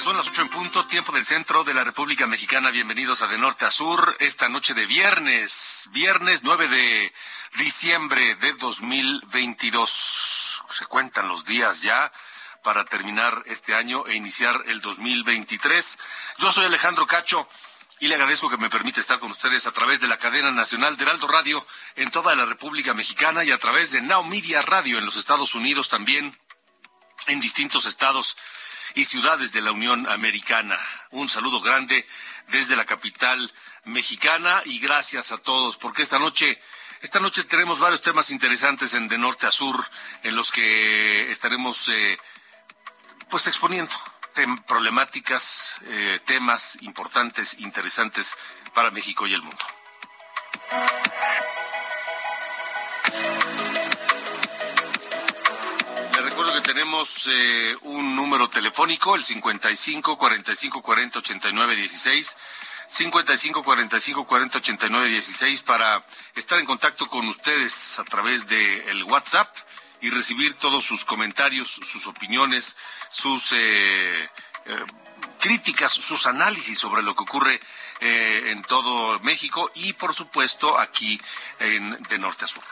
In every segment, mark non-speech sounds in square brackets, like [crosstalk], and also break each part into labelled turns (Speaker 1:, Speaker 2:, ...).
Speaker 1: Son las ocho en punto, tiempo del centro de la República Mexicana. Bienvenidos a De Norte a Sur, esta noche de viernes, viernes 9 de diciembre de 2022. Se cuentan los días ya para terminar este año e iniciar el 2023. Yo soy Alejandro Cacho y le agradezco que me permite estar con ustedes a través de la cadena nacional de Heraldo Radio en toda la República Mexicana y a través de Now Media Radio en los Estados Unidos también, en distintos estados y ciudades de la Unión Americana. Un saludo grande desde la capital mexicana y gracias a todos porque esta noche esta noche tenemos varios temas interesantes en de norte a sur en los que estaremos eh, pues exponiendo problemáticas, eh, temas importantes, interesantes para México y el mundo. Tenemos eh, un número telefónico, el 55 45 40 89 16. 55 45 40 89 16 para estar en contacto con ustedes a través de el WhatsApp y recibir todos sus comentarios, sus opiniones, sus eh, eh, críticas, sus análisis sobre lo que ocurre eh, en todo México y por supuesto aquí en de norte a sur.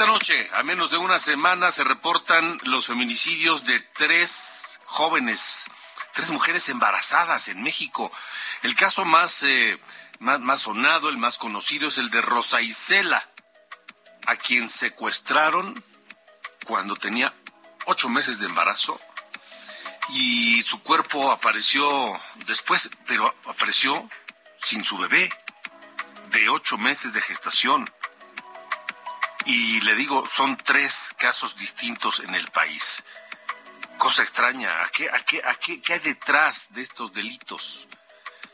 Speaker 1: Esta noche, a menos de una semana, se reportan los feminicidios de tres jóvenes, tres mujeres embarazadas en México. El caso más, eh, más, más sonado, el más conocido, es el de Rosa Isela, a quien secuestraron cuando tenía ocho meses de embarazo y su cuerpo apareció después, pero apareció sin su bebé de ocho meses de gestación. Y le digo, son tres casos distintos en el país. Cosa extraña, ¿a qué, a qué, a qué, qué hay detrás de estos delitos?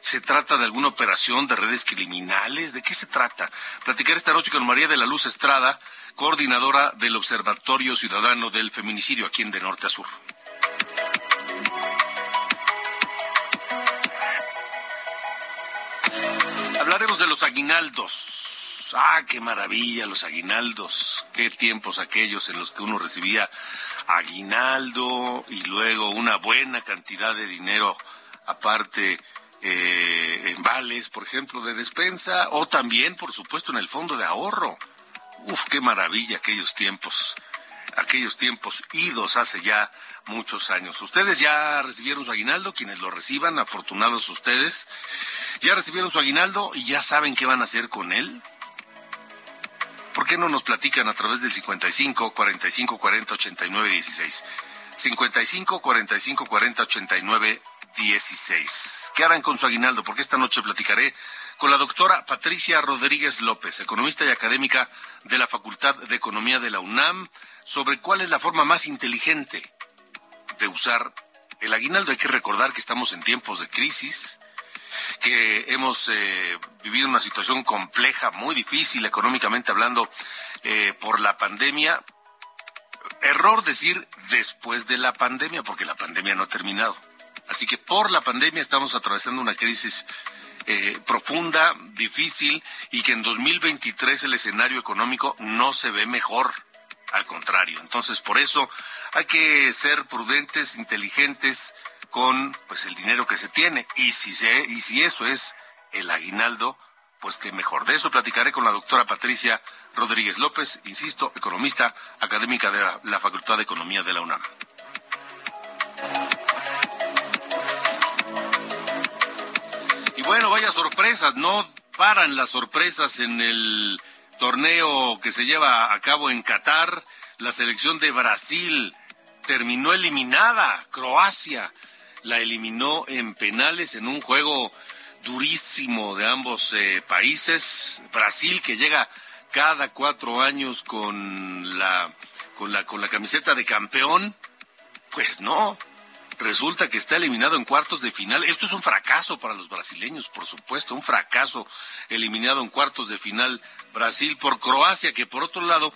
Speaker 1: ¿Se trata de alguna operación de redes criminales? ¿De qué se trata? Platicar esta noche con María de la Luz Estrada, coordinadora del Observatorio Ciudadano del Feminicidio aquí en De Norte a Sur. Hablaremos de los aguinaldos. Ah, qué maravilla los aguinaldos. Qué tiempos aquellos en los que uno recibía aguinaldo y luego una buena cantidad de dinero aparte eh, en vales, por ejemplo, de despensa o también, por supuesto, en el fondo de ahorro. Uf, qué maravilla aquellos tiempos. Aquellos tiempos idos hace ya muchos años. Ustedes ya recibieron su aguinaldo, quienes lo reciban, afortunados ustedes. Ya recibieron su aguinaldo y ya saben qué van a hacer con él. ¿Por qué no nos platican a través del 55 45 40 89 16? 55 45 40 89 16. ¿Qué harán con su aguinaldo? Porque esta noche platicaré con la doctora Patricia Rodríguez López, economista y académica de la Facultad de Economía de la UNAM, sobre cuál es la forma más inteligente de usar el aguinaldo. Hay que recordar que estamos en tiempos de crisis, que hemos eh, vivido una situación compleja, muy difícil económicamente hablando, eh, por la pandemia. Error decir después de la pandemia, porque la pandemia no ha terminado. Así que por la pandemia estamos atravesando una crisis eh, profunda, difícil, y que en 2023 el escenario económico no se ve mejor. Al contrario. Entonces, por eso hay que ser prudentes, inteligentes con pues el dinero que se tiene. Y si se, y si eso es el aguinaldo, pues qué mejor. De eso platicaré con la doctora Patricia Rodríguez López, insisto, economista académica de la, Facultad de Economía de la UNAM. Y bueno, vaya sorpresas, no paran las sorpresas en el torneo que se lleva a cabo en Qatar. La selección de Brasil terminó eliminada. Croacia la eliminó en penales en un juego durísimo de ambos eh, países. Brasil que llega cada cuatro años con la, con la, con la camiseta de campeón. Pues no, resulta que está eliminado en cuartos de final. Esto es un fracaso para los brasileños, por supuesto, un fracaso eliminado en cuartos de final Brasil por Croacia, que por otro lado,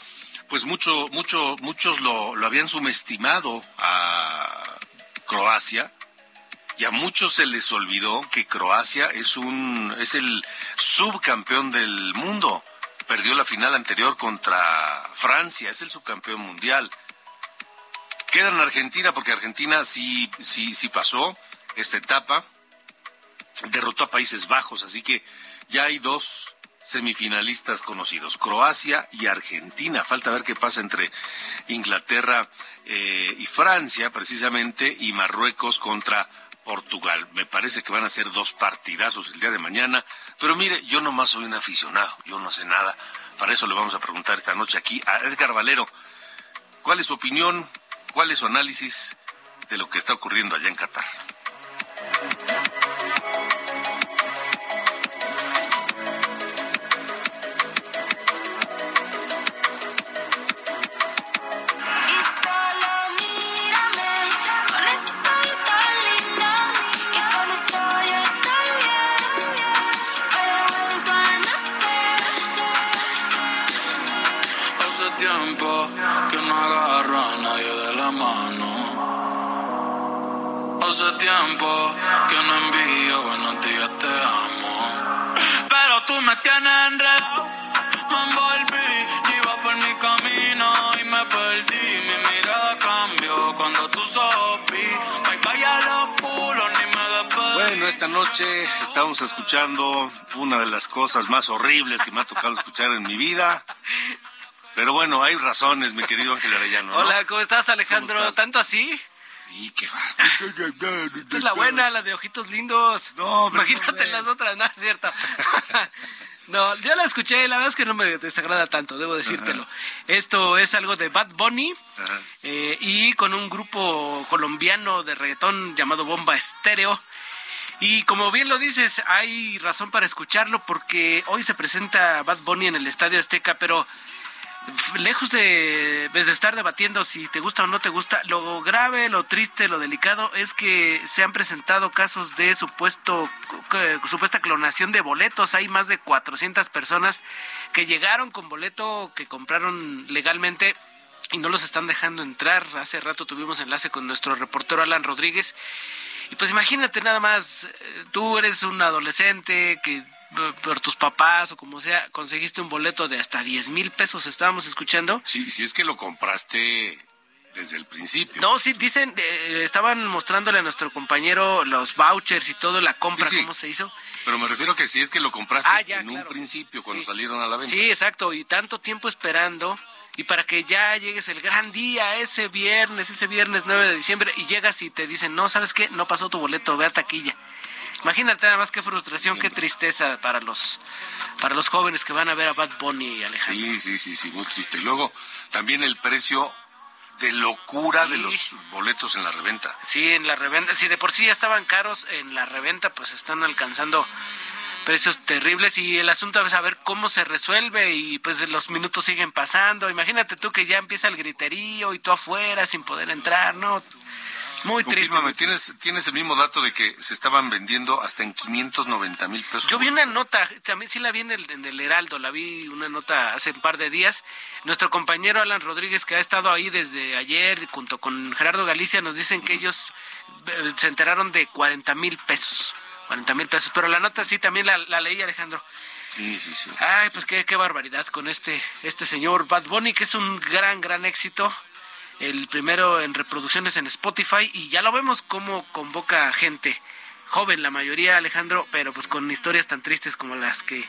Speaker 1: pues mucho, mucho, muchos lo, lo habían subestimado a Croacia y a muchos se les olvidó que Croacia es un es el subcampeón del mundo. Perdió la final anterior contra Francia, es el subcampeón mundial. Queda en Argentina porque Argentina sí sí sí pasó esta etapa. Derrotó a Países Bajos, así que ya hay dos semifinalistas conocidos, Croacia y Argentina. Falta ver qué pasa entre Inglaterra eh, y Francia, precisamente, y Marruecos contra Portugal. Me parece que van a ser dos partidazos el día de mañana. Pero mire, yo nomás soy un aficionado, yo no sé nada. Para eso le vamos a preguntar esta noche aquí a Edgar Valero. ¿Cuál es su opinión? ¿Cuál es su análisis de lo que está ocurriendo allá en Qatar?
Speaker 2: Tiempo que no envío buenos días, te amo. Pero tú me tienes enredado, me envolví, iba por mi camino y me perdí. Mi mirada cambió cuando tú sopí. vaya los culos, ni me despedí.
Speaker 1: Bueno, esta noche estamos escuchando una de las cosas más horribles que me ha tocado escuchar en mi vida. Pero bueno, hay razones, mi querido Ángel Arellano.
Speaker 3: Hola, ¿cómo estás, Alejandro? ¿Tanto así?
Speaker 1: Sí, qué
Speaker 3: Esta es la buena, la de ojitos lindos. No, Imagínate las otras, no es cierto. [laughs] no, yo la escuché, la verdad es que no me desagrada tanto, debo decírtelo. Esto es algo de Bad Bunny eh, y con un grupo colombiano de reggaetón llamado Bomba Estéreo. Y como bien lo dices, hay razón para escucharlo porque hoy se presenta Bad Bunny en el Estadio Azteca, pero lejos de, pues, de, estar debatiendo si te gusta o no te gusta, lo grave, lo triste, lo delicado es que se han presentado casos de supuesto supuesta clonación de boletos. Hay más de 400 personas que llegaron con boleto que compraron legalmente y no los están dejando entrar. Hace rato tuvimos enlace con nuestro reportero Alan Rodríguez. Y pues imagínate nada más, eh, tú eres un adolescente que por tus papás o como sea, conseguiste un boleto de hasta 10 mil pesos, estábamos escuchando.
Speaker 1: Sí, si es que lo compraste desde el principio.
Speaker 3: No, sí, dicen, eh, estaban mostrándole a nuestro compañero los vouchers y todo, la compra, cómo se hizo.
Speaker 1: Pero me refiero que si es que lo compraste ah, en un principio, cuando salieron a la venta.
Speaker 3: Sí, exacto, y tanto tiempo esperando, y para que ya llegues el gran día, ese viernes, ese viernes 9 de diciembre, y llegas y te dicen, no, ¿sabes qué? No pasó tu boleto, ve a taquilla. Imagínate nada más qué frustración, qué tristeza para los para los jóvenes que van a ver a Bad Bunny, Alejandro.
Speaker 1: Sí, sí, sí, sí, muy triste. Y luego también el precio de locura de los boletos en la reventa.
Speaker 3: Sí, en la reventa, si de por sí ya estaban caros, en la reventa pues están alcanzando precios terribles y el asunto es saber cómo se resuelve y pues los minutos siguen pasando. Imagínate tú que ya empieza el griterío y tú afuera sin poder entrar, ¿no? Muy triste.
Speaker 1: ¿Tienes, tienes el mismo dato de que se estaban vendiendo hasta en 590 mil pesos.
Speaker 3: Yo vi una nota, también sí la vi en el, en el Heraldo, la vi una nota hace un par de días. Nuestro compañero Alan Rodríguez, que ha estado ahí desde ayer, junto con Gerardo Galicia, nos dicen que ellos eh, se enteraron de 40 mil pesos. 40 mil pesos. Pero la nota sí también la, la leí, Alejandro.
Speaker 1: Sí, sí, sí.
Speaker 3: Ay, pues qué, qué barbaridad con este, este señor Bad Bunny, que es un gran, gran éxito el primero en reproducciones en Spotify y ya lo vemos cómo convoca gente joven la mayoría Alejandro pero pues con historias tan tristes como las que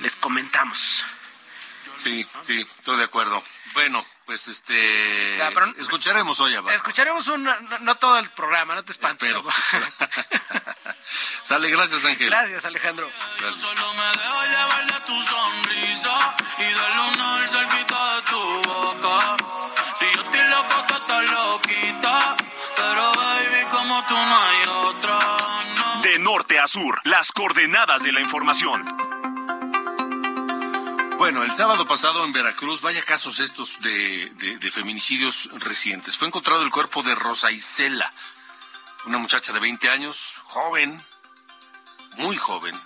Speaker 3: les comentamos.
Speaker 1: Sí, sí, estoy de acuerdo. Bueno, pues este escucharemos hoy a
Speaker 3: Escucharemos un, no, todo el programa, no te espantes. Espero. [laughs]
Speaker 1: Sale, gracias Ángel.
Speaker 3: Gracias Alejandro.
Speaker 2: Gracias. Solo me dejo llevar de tu sonrisa y darle una cerquita de tu boca. Si yo estoy loco, tú estás loquita, pero baby como tú no hay otra.
Speaker 4: De norte a sur, las coordenadas de la información.
Speaker 1: Bueno, el sábado pasado en Veracruz, vaya casos estos de, feminicidios recientes. Fue encontrado el cuerpo de Rosa Isela, una muchacha de 20 años, joven, muy joven,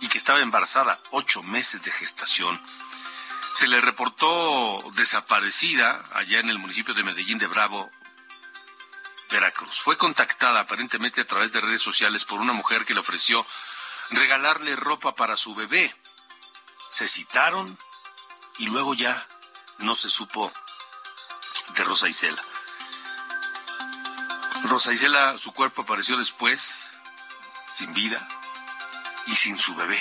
Speaker 1: y que estaba embarazada, ocho meses de gestación. Se le reportó desaparecida allá en el municipio de Medellín de Bravo, Veracruz. Fue contactada aparentemente a través de redes sociales por una mujer que le ofreció regalarle ropa para su bebé se citaron y luego ya no se supo de Rosa Isela. Rosa Isela, su cuerpo apareció después, sin vida y sin su bebé.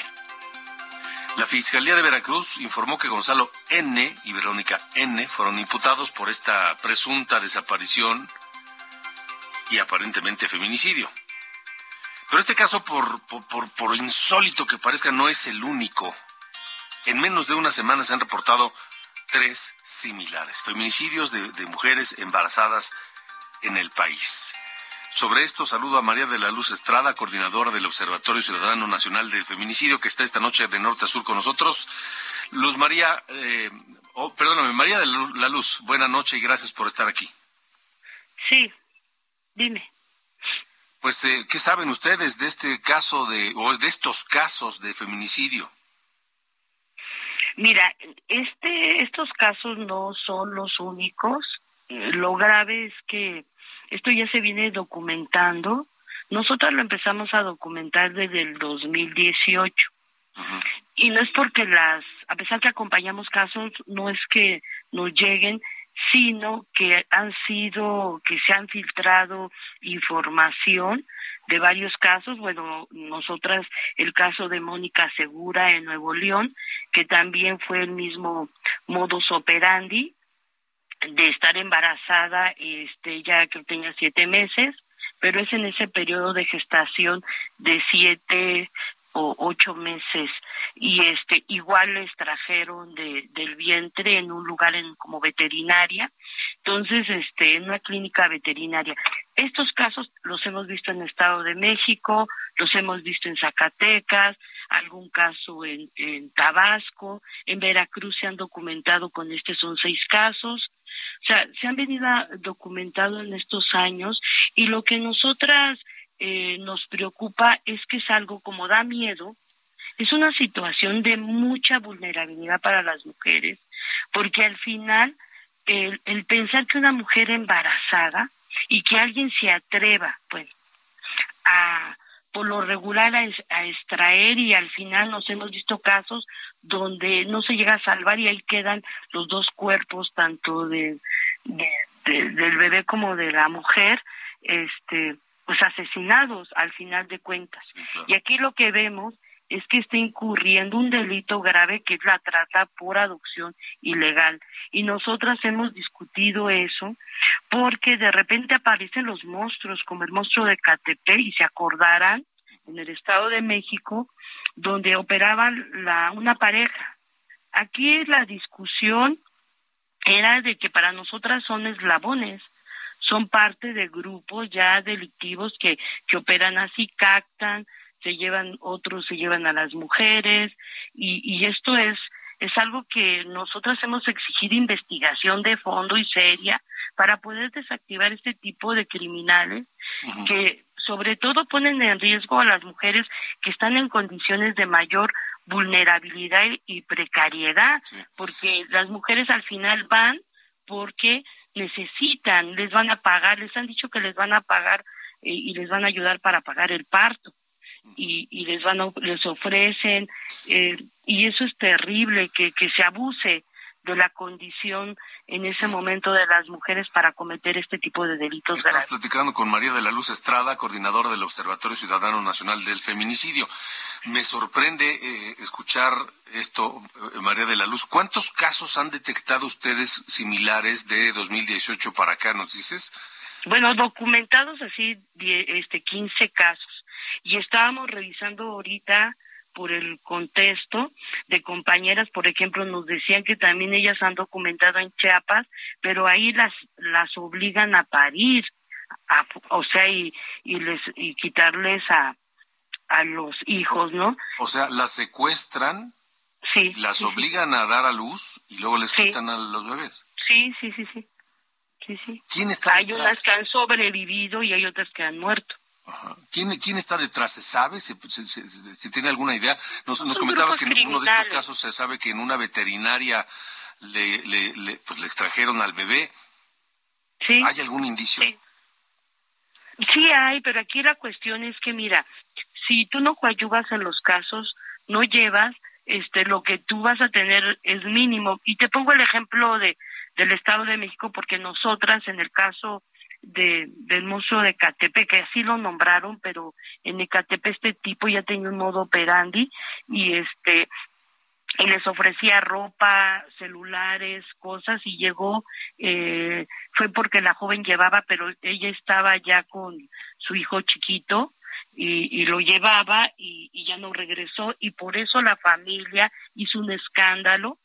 Speaker 1: La Fiscalía de Veracruz informó que Gonzalo N. y Verónica N. fueron imputados por esta presunta desaparición y aparentemente feminicidio. Pero este caso, por, por, por insólito que parezca, no es el único en menos de una semana se han reportado tres similares, feminicidios de, mujeres embarazadas en el país. Sobre esto saludo a María de la Luz Estrada, coordinadora del Observatorio Ciudadano Nacional del Feminicidio, que está esta noche de norte a sur con nosotros. Luz María, eh, oh, perdóname, María de la Luz, buena noche y gracias por estar aquí.
Speaker 5: Sí, dime.
Speaker 1: Pues, eh, ¿qué saben ustedes de este caso de, o de estos casos de feminicidio?
Speaker 5: Mira, este, estos casos no son los únicos. Lo grave es que esto ya se viene documentando. Nosotros lo empezamos a documentar desde el 2018. Y no es porque las, a pesar que acompañamos casos, no es que nos lleguen, sino que han sido, que se han filtrado información de varios casos. Bueno, nosotras, el caso de Mónica Segura en Nuevo León, que también fue el mismo modus operandi de estar embarazada, este, ya que tenía siete meses, pero es en ese periodo de gestación de siete o ocho meses. Y este igual le extrajeron de, del vientre en un lugar en, como veterinaria. Entonces este en una clínica veterinaria. Estos casos los hemos visto en el Estado de México los hemos visto en Zacatecas algún caso en, en Tabasco, en Veracruz se han documentado con este son seis casos, o sea, se han venido documentado en estos años y lo que nosotras eh, nos preocupa es que es algo como da miedo, es una situación de mucha vulnerabilidad para las mujeres, porque al final el, el pensar que una mujer embarazada y que alguien se atreva, pues, a por lo regular a, extraer y al final nos hemos visto casos donde no se llega a salvar y ahí quedan los dos cuerpos tanto de, del bebé como de la mujer este pues asesinados al final de cuentas y aquí lo que vemos es que está incurriendo un delito grave que es la trata por adopción ilegal. Y nosotras hemos discutido eso porque de repente aparecen los monstruos como el monstruo de Catepec y se acordarán en el Estado de México donde operaban la, una pareja. Aquí la discusión era de que para nosotras son eslabones, son parte de grupos ya delictivos que, que operan así, captan, se llevan, otros se llevan a las mujeres, y, y esto es, es algo que nosotros hemos exigido investigación de fondo y seria para poder desactivar este tipo de criminales que sobre todo ponen en riesgo a las mujeres que están en condiciones de mayor vulnerabilidad y precariedad, porque las mujeres al final van porque necesitan, les van a pagar, les han dicho que les van a pagar eh, y les van a ayudar para pagar el parto y, y les van a, les ofrecen eh, y eso es terrible que, que se abuse de la condición en ese momento de las mujeres para cometer este tipo de delitos
Speaker 1: Estamos
Speaker 5: graves.
Speaker 1: platicando con María de la Luz Estrada, coordinadora del Observatorio Ciudadano Nacional del Feminicidio. Me sorprende eh, escuchar esto, eh, María de la Luz. ¿Cuántos casos han detectado ustedes similares de 2018 para acá, nos dices?
Speaker 5: Bueno, documentados así, die- este, 15 casos. Y estábamos revisando ahorita por el contexto de compañeras, por ejemplo, nos decían que también ellas han documentado en Chiapas, pero ahí las las obligan a parir, a- o sea, y, y les y quitarles a a los hijos, ¿no?
Speaker 1: O sea, las secuestran,
Speaker 5: Sí.
Speaker 1: las
Speaker 5: sí, sí.
Speaker 1: obligan a dar a luz y luego les
Speaker 5: Sí.
Speaker 1: quitan a los bebés.
Speaker 5: Sí, sí, sí, sí. Sí, sí.
Speaker 1: ¿Quién está
Speaker 5: Hay unas
Speaker 1: detrás?
Speaker 5: que han sobrevivido y hay otras que han muerto.
Speaker 1: Ajá. ¿Quién, ¿Quién está detrás? ¿Se sabe? ¿Se, se- se- se- tiene alguna idea? Nos, nos comentabas que en uno de estos casos se sabe que en una veterinaria le, le, le- pues le extrajeron al bebé.
Speaker 5: Sí.
Speaker 1: ¿Hay algún indicio?
Speaker 5: Sí. Sí hay, pero aquí la cuestión es que mira, si tú no coadyuvas en los casos, no llevas, este, lo que tú vas a tener es mínimo. Y te pongo el ejemplo de del Estado de México porque nosotras en el caso de del Museo de Catepe, que así lo nombraron, pero en Ecatepe este tipo ya tenía un modo operandi y este y les ofrecía ropa, celulares, cosas y llegó, eh, fue porque la joven llevaba, pero ella estaba ya con su hijo chiquito y, y lo llevaba y ya no regresó y por eso la familia hizo un escándalo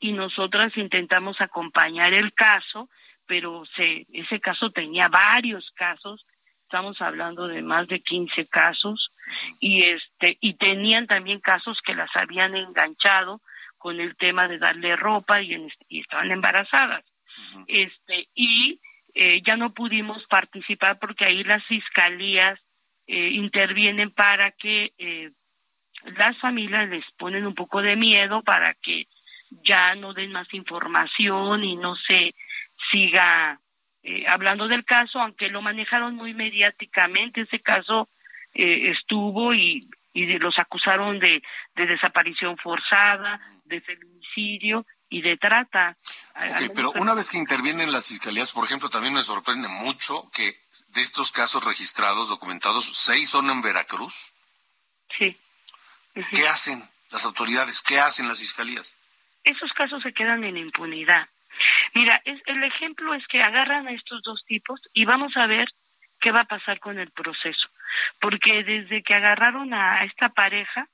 Speaker 5: y nosotras intentamos acompañar el caso, pero se, ese caso tenía varios casos, estamos hablando de más de 15 casos y este y tenían también casos que las habían enganchado con el tema de darle ropa y, en- y estaban embarazadas. Este y eh, ya no pudimos participar porque ahí las fiscalías eh, intervienen para que eh, las familias les ponen un poco de miedo para que ya no den más información y no se siga eh, hablando del caso, aunque lo manejaron muy mediáticamente, ese caso eh, estuvo y, y de- los acusaron de, de desaparición forzada, de feminicidio y de trata.
Speaker 1: Ok, pero una vez que intervienen las fiscalías, por ejemplo, también me sorprende mucho que de estos casos registrados, documentados, seis son en Veracruz.
Speaker 5: Sí.
Speaker 1: ¿Qué hacen las autoridades? ¿Qué hacen las fiscalías?
Speaker 5: esos casos se quedan en impunidad. Mira, es, el ejemplo es que agarran a estos dos tipos y vamos a ver qué va a pasar con el proceso. Porque desde que agarraron a esta pareja,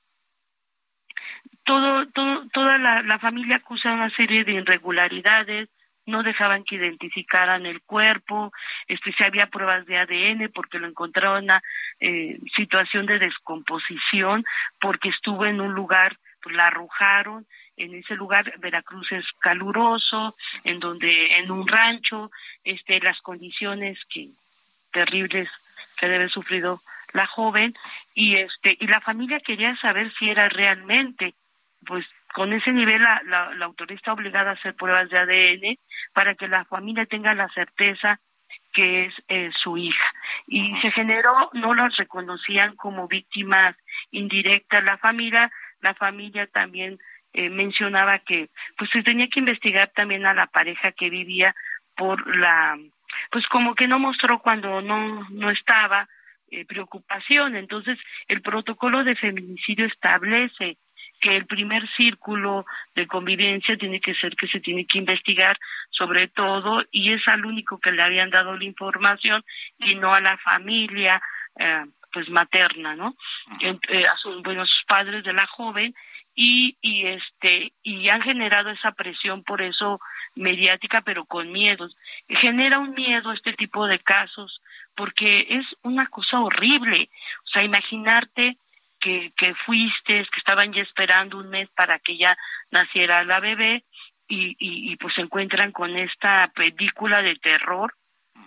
Speaker 5: todo, todo, toda la, familia acusa una serie de irregularidades, no dejaban que identificaran el cuerpo, este, si había pruebas de ADN porque lo encontraron en una eh, situación de descomposición, porque estuvo en un lugar, pues la arrojaron, en ese lugar Veracruz es caluroso, en donde en un rancho, este, las condiciones que terribles que debe sufrido la joven y este y la familia quería saber si era realmente pues con ese nivel la, la, la autoridad está obligada a hacer pruebas de ADN para que la familia tenga la certeza que es eh, su hija. Y se generó, no las reconocían como víctimas indirectas la familia, la familia también eh, mencionaba que pues se tenía que investigar también a la pareja que vivía por la pues como que no mostró cuando no no estaba eh, preocupación. Entonces el protocolo de feminicidio establece que el primer círculo de convivencia tiene que ser que se tiene que investigar sobre todo y es al único que le habían dado la información y no a la familia eh, pues materna no eh, a sus bueno, a sus padres de la joven y y este y han generado esa presión por eso mediática pero con miedos. Genera un miedo este tipo de casos porque es una cosa horrible. O sea imaginarte que, que fuiste, que estaban ya esperando un mes para que ya naciera la bebé y, y, y pues se encuentran con esta película de terror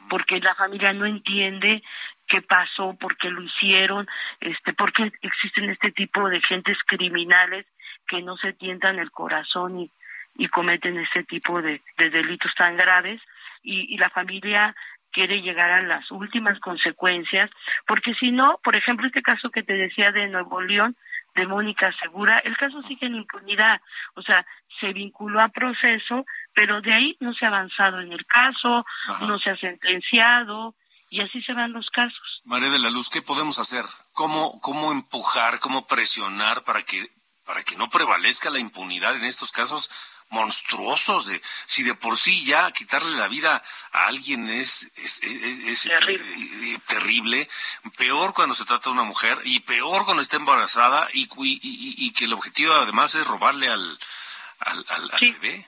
Speaker 5: porque la familia no entiende qué pasó, por qué lo hicieron, este, por qué existen este tipo de gentes criminales que no se tientan el corazón y, y cometen este tipo de, de delitos tan graves y, y la familia quiere llegar a las últimas consecuencias, porque si no, por ejemplo, este caso que te decía de Nuevo León, de Mónica Segura, el caso sigue en impunidad, o sea, se vinculó a proceso, pero de ahí no se ha avanzado en el caso, no se ha sentenciado, y así se van los casos.
Speaker 1: María de la Luz, ¿qué podemos hacer? ¿Cómo, cómo empujar, cómo presionar para que, para que no prevalezca la impunidad en estos casos monstruosos de si de por sí ya quitarle la vida a alguien es, es,
Speaker 5: terrible.
Speaker 1: Eh, terrible. peor cuando se trata de una mujer y peor cuando está embarazada y, y, que el objetivo además es robarle al, al, al, bebé.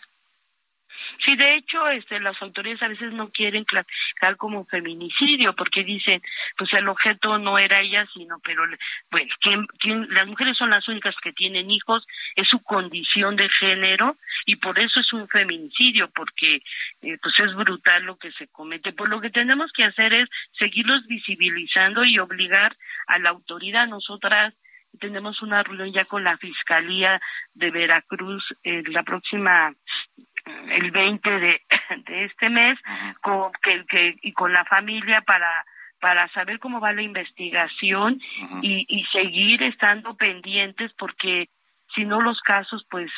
Speaker 5: Sí, de hecho, este, las autoridades a veces no quieren clasificar como feminicidio porque dicen, pues el objeto no era ella, sino, pero, bueno, ¿quién, las mujeres son las únicas que tienen hijos, es su condición de género y por eso es un feminicidio, porque eh, pues es brutal lo que se comete. Por lo que tenemos que hacer es seguirlos visibilizando y obligar a la autoridad, nosotras tenemos una reunión ya con la Fiscalía de Veracruz eh, la próxima el 20 de, [laughs] de este mes con que, que, y con la familia para para saber cómo va la investigación y, y seguir estando pendientes porque si no los casos pues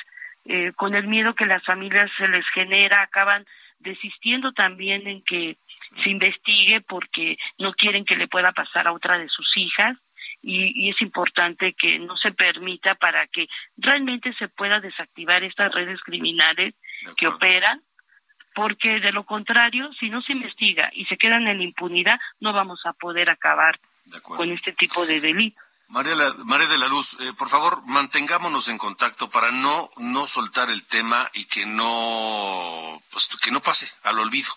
Speaker 5: eh, con el miedo que las familias se les genera acaban desistiendo también en que se investigue porque no quieren que le pueda pasar a otra de sus hijas y, es importante que no se permita para que realmente se pueda desactivar estas redes criminales que operan, porque de lo contrario, si no se investiga y se quedan en impunidad, no vamos a poder acabar con este tipo de delito.
Speaker 1: María, María de la Luz, eh, por favor, mantengámonos en contacto para no no soltar el tema y que no pues, que no pase al olvido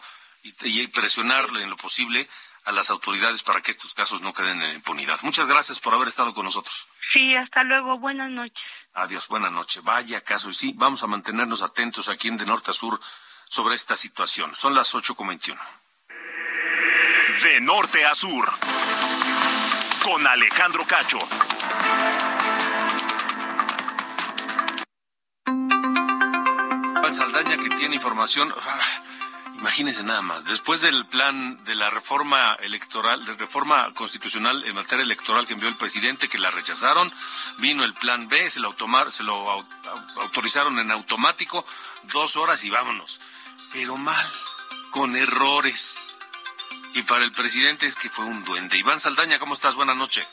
Speaker 1: y, y presionarle en lo posible a las autoridades para que estos casos no queden en impunidad. Muchas gracias por haber estado con nosotros.
Speaker 5: Sí, hasta luego. Buenas noches.
Speaker 1: Adiós, buenas noches. Vaya caso. Y sí, vamos a mantenernos atentos aquí en De Norte a Sur sobre esta situación. Son las 8.21.
Speaker 4: De Norte a Sur. Con Alejandro Cacho.
Speaker 1: Saldaña que tiene información. Imagínense nada más, después del plan de la reforma electoral, de reforma constitucional en materia electoral que envió el presidente, que la rechazaron, vino el plan B, se lo, se lo autorizaron en automático, dos horas y vámonos. Pero mal, con errores. Y para el presidente es que fue un duende. Iván Saldaña, ¿cómo estás? Buenas noches.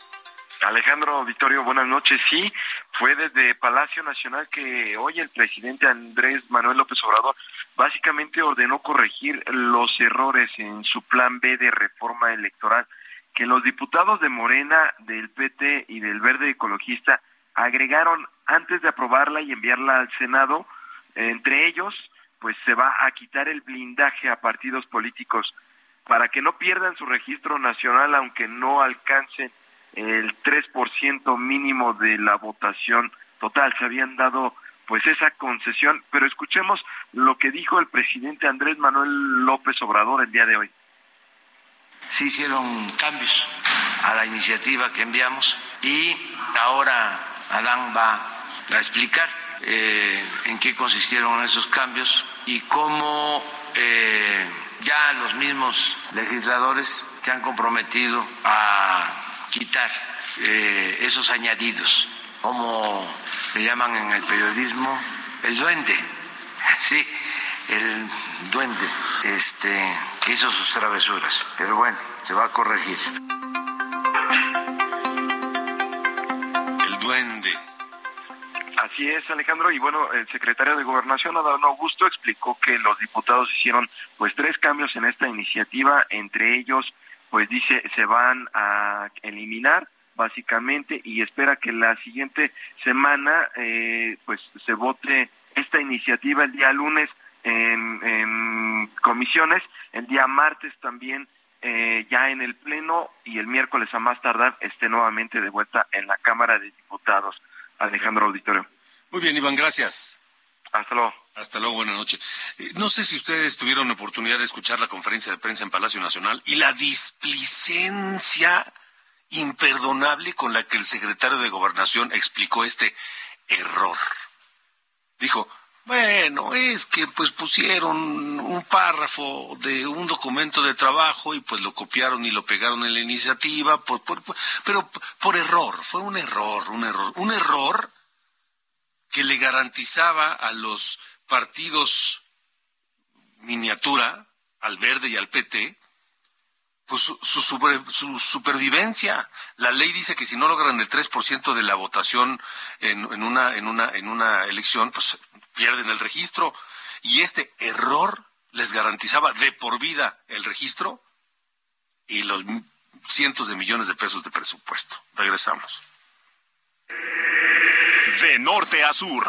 Speaker 6: Alejandro Victorio, buenas noches. Sí, fue desde Palacio Nacional que hoy el presidente Andrés Manuel López Obrador básicamente ordenó corregir los errores en su plan B de reforma electoral que los diputados de Morena, del PT y del Verde Ecologista agregaron antes de aprobarla y enviarla al Senado. Entre ellos, pues se va a quitar el blindaje a partidos políticos para que no pierdan su registro nacional aunque no alcancen el 3% mínimo de la votación total. Se habían dado pues esa concesión, pero escuchemos lo que dijo el presidente Andrés Manuel López Obrador el día de hoy.
Speaker 7: Se hicieron cambios a la iniciativa que enviamos y ahora Adán va a explicar eh, en qué consistieron esos cambios y cómo eh, ya los mismos legisladores se han comprometido a quitar eh, esos añadidos, como le llaman en el periodismo el duende, [laughs] sí, el duende, este, que hizo sus travesuras. Pero bueno, se va a corregir.
Speaker 1: El duende.
Speaker 6: Así es, Alejandro, y bueno, el secretario de Gobernación, Adán Augusto, explicó que los diputados hicieron pues tres cambios en esta iniciativa, entre ellos, pues dice, se van a eliminar básicamente y espera que la siguiente semana eh, pues se vote esta iniciativa el día lunes en, comisiones, el día martes también eh, ya en el pleno y el miércoles a más tardar esté nuevamente de vuelta en la Cámara de Diputados. Alejandro Auditorio.
Speaker 1: Muy bien, Iván, gracias.
Speaker 6: Hasta luego.
Speaker 1: Hasta luego, buenas noches. Eh, no sé si ustedes tuvieron la oportunidad de escuchar la conferencia de prensa en Palacio Nacional y la displicencia imperdonable con la que el secretario de Gobernación explicó este error. Dijo, bueno, es que pues pusieron un párrafo de un documento de trabajo y pues lo copiaron y lo pegaron en la iniciativa, pero por error, fue un error, un error, un error que le garantizaba a los partidos miniatura, al verde y al PT, pues su, su, supervivencia. La ley dice que si no logran el 3% de la votación en, en, una, en, una, en una elección, pues pierden el registro. Y este error les garantizaba de por vida el registro y los cientos de millones de pesos de presupuesto. Regresamos.
Speaker 8: De norte a sur,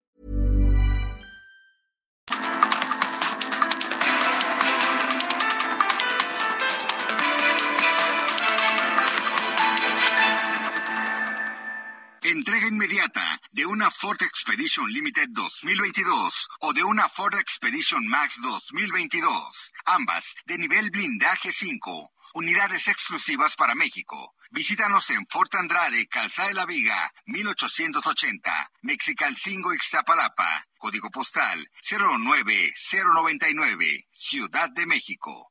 Speaker 9: inmediata de una Ford Expedition Limited 2022 o de una Ford Expedition Max 2022. Ambas de nivel blindaje 5. Unidades exclusivas para México. Visítanos en Fort Andrade, Calzada de la Viga, 1880, Mexicalcingo, Ixtapalapa. Código postal 09099, Ciudad de México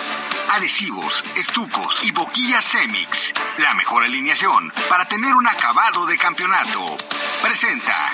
Speaker 9: adhesivos, estucos y boquillas Cemix. La mejor alineación para tener un acabado de campeonato. Presenta.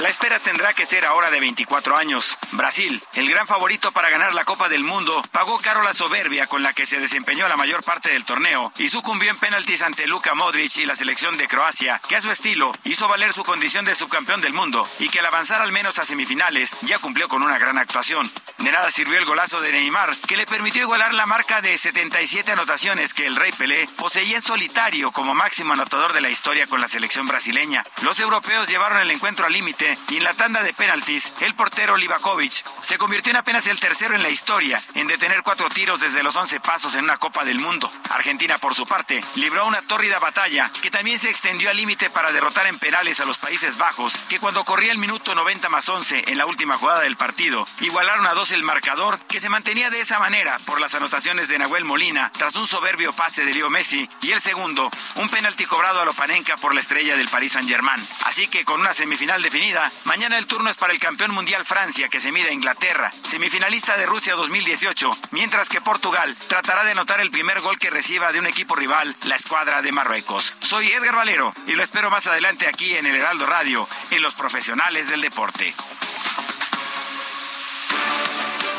Speaker 10: La espera tendrá que ser ahora de 24 años. Brasil, el gran favorito para ganar la Copa del Mundo, pagó caro la soberbia con la que se desempeñó la mayor parte del torneo y sucumbió en penaltis ante Luka Modric y la selección de Croacia, que a su estilo hizo valer su condición de subcampeón del mundo y que al avanzar al menos a semifinales ya cumplió con una gran actuación. De nada sirvió el golazo de Neymar, que le permitió igualar la marca de 77 anotaciones que el Rey Pelé poseía en solitario como máximo anotador de la historia con la selección brasileña. Los europeos llevaron el encuentro al límite y en la tanda de penaltis, el portero Livakovic se convirtió en apenas el tercero en la historia en detener cuatro tiros desde los 11 pasos en una Copa del Mundo. Argentina, por su parte, libró una tórrida batalla que también se extendió al límite para derrotar en penales a los Países Bajos, que cuando corría el minuto 90 más 11 en la última jugada del partido, igualaron a dos el marcador, que se mantenía de esa manera por las anotaciones de Nahuel Molina tras un soberbio pase de Leo Messi y el segundo, un penalti cobrado a Lopanenka por la estrella del Paris Saint-Germain. Así que con una semifinal definida, Mañana el turno es para el campeón mundial Francia, que se mide a Inglaterra, semifinalista de Rusia 2018, mientras que Portugal tratará de anotar el primer gol que reciba de un equipo rival, la escuadra de Marruecos. Soy Edgar Valero y lo espero más adelante aquí en el Heraldo Radio, en Los Profesionales del Deporte.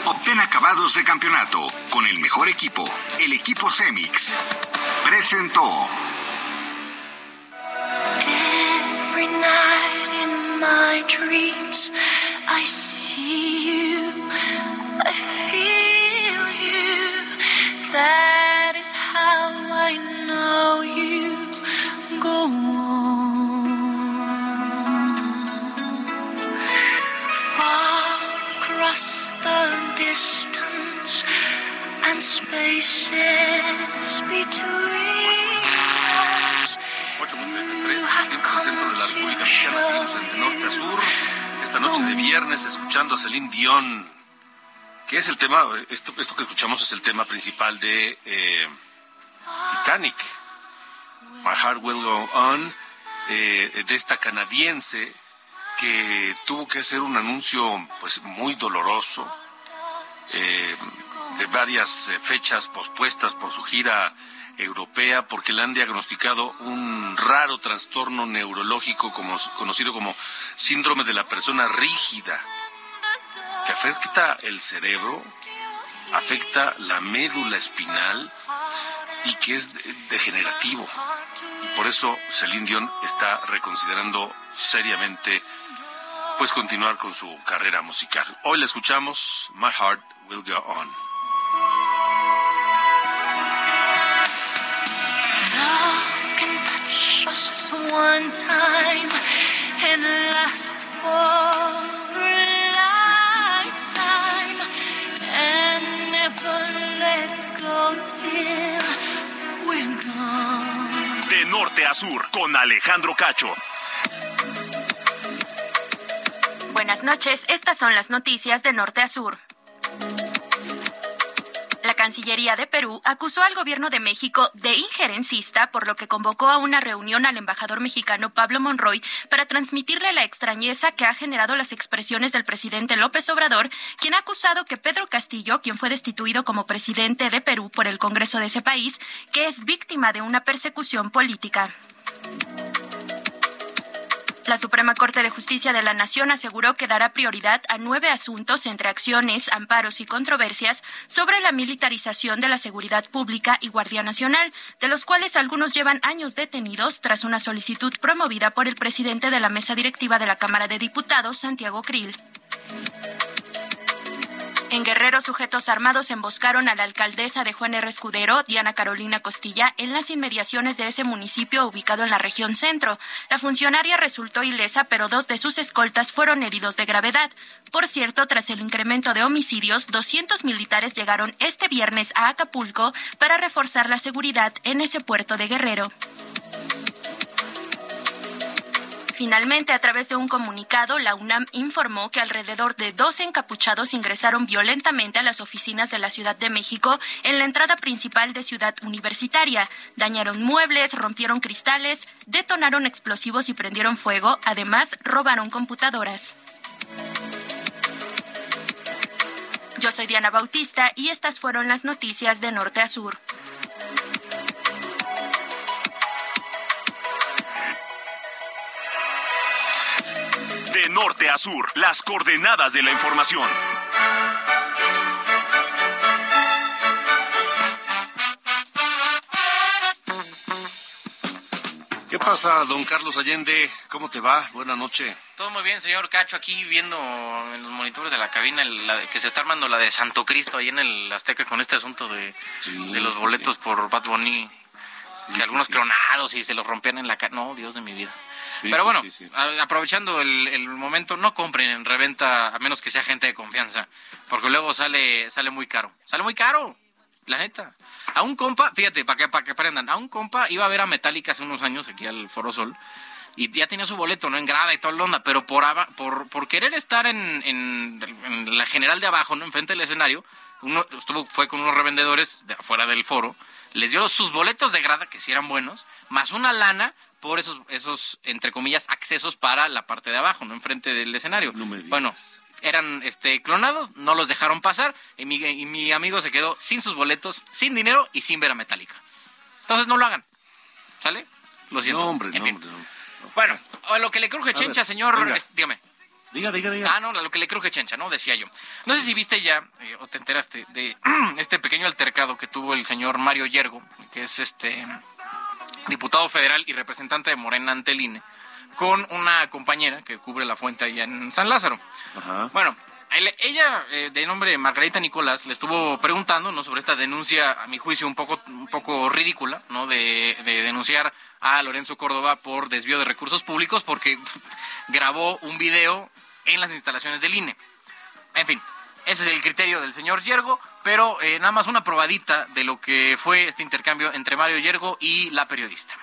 Speaker 9: Obtén acabados de campeonato con el mejor equipo, el equipo Cemix. Presentó. My dreams. I see you, I feel you. That is how I know you go on. Far across the distance and spaces between us.
Speaker 1: 8.33, tiempo del centro de la República Mexicana, seguimos de norte a sur, esta noche de viernes escuchando a Celine Dion, que es el tema, esto, esto que escuchamos es el tema principal de eh, Titanic, My Heart Will Go On, eh, de esta canadiense que tuvo que hacer un anuncio pues muy doloroso, eh, de varias fechas pospuestas por su gira europea porque le han diagnosticado un raro trastorno neurológico conocido como síndrome de la persona rígida, que afecta el cerebro, afecta la médula espinal y que es degenerativo. Y por eso Celine Dion está reconsiderando seriamente pues continuar con su carrera musical. Hoy la escuchamos My Heart Will Go On. One time and last for a lifetime and never let go till we're gone. De norte a sur con Alejandro Cacho.
Speaker 11: Buenas noches, estas son las noticias de norte a sur. La Cancillería de Perú acusó al gobierno de México de injerencista, por lo que convocó a una reunión al embajador mexicano Pablo Monroy para transmitirle la extrañeza que ha generado las expresiones del presidente López Obrador, quien ha acusado que Pedro Castillo, quien fue destituido como presidente de Perú por el Congreso de ese país, que es víctima de una persecución política. La Suprema Corte de Justicia de la Nación aseguró que dará prioridad a nueve asuntos entre acciones, amparos y controversias sobre la militarización de la seguridad pública y Guardia Nacional, de los cuales algunos llevan años detenidos tras una solicitud promovida por el presidente de la mesa directiva de la Cámara de Diputados, Santiago Krill. En Guerrero, sujetos armados emboscaron a la alcaldesa de Juan R. Escudero, Diana Carolina Costilla, en las inmediaciones de ese municipio ubicado en la región centro. La funcionaria resultó ilesa, pero dos de sus escoltas fueron heridos de gravedad. Por cierto, tras el incremento de homicidios, 200 militares llegaron este viernes a Acapulco para reforzar la seguridad en ese puerto de Guerrero. Finalmente, a través de un comunicado, la UNAM informó que alrededor de dos encapuchados ingresaron violentamente a las oficinas de la Ciudad de México en la entrada principal de Ciudad Universitaria. Dañaron muebles, rompieron cristales, detonaron explosivos y prendieron fuego. Además, robaron computadoras. Yo soy Diana Bautista y estas fueron las noticias de Norte a Sur.
Speaker 4: De norte a sur, las coordenadas de la información.
Speaker 1: ¿Qué pasa, don Carlos Allende? ¿Cómo te va? Buenas noches.
Speaker 12: Todo muy bien, señor Cacho. Aquí viendo en los monitores de la cabina que se está armando la de Santo Cristo ahí en el Azteca con este asunto de, los boletos por Bad Bunny. que algunos clonados y se los rompían en la cara. No, Dios de mi vida. Pero bueno, aprovechando el, momento, no compren en reventa a menos que sea gente de confianza, porque luego sale sale muy caro. Sale muy caro, la neta. A un compa, fíjate, para que, para que aprendan, a un compa iba a ver a Metallica hace unos años aquí al Foro Sol y ya tenía su boleto, ¿no? En grada y toda la onda, pero por, por, por querer estar en, en, la general de abajo, ¿no? Enfrente del escenario, uno estuvo, fue con unos revendedores de afuera del foro, les dio sus boletos de grada, que sí eran buenos, más una lana por esos, esos, entre comillas, accesos para la parte de abajo, no enfrente del escenario. bueno, eran este, clonados, no los dejaron pasar y mi, y mi, amigo se quedó sin sus boletos, sin dinero y sin ver a Metallica. Entonces no lo hagan. ¿Sale? Lo siento.
Speaker 1: No, hombre, no,
Speaker 12: Bueno, a lo que le cruje chencha, señor, dígame.
Speaker 1: Diga, diga, diga.
Speaker 12: Ah, no, lo que le cruje chencha, ¿no? Decía yo. No sé si viste ya eh, o te enteraste de [clears throat] este pequeño altercado que tuvo el señor Mario Yergo, que es este diputado federal y representante de Morena ante el INE, con una compañera que cubre la fuente allá en San Lázaro. Bueno, ella, eh, de nombre Margarita Nicolás, le estuvo preguntando ¿no? sobre esta denuncia, a mi juicio, un poco, un poco ridícula, ¿no? de, de denunciar a Lorenzo Córdoba por desvío de recursos públicos porque [laughs] grabó un video en las instalaciones del INE. En fin, ese es el criterio del señor Yergo, pero eh, nada más una probadita de lo que fue este intercambio entre Mario Yergo y la periodista.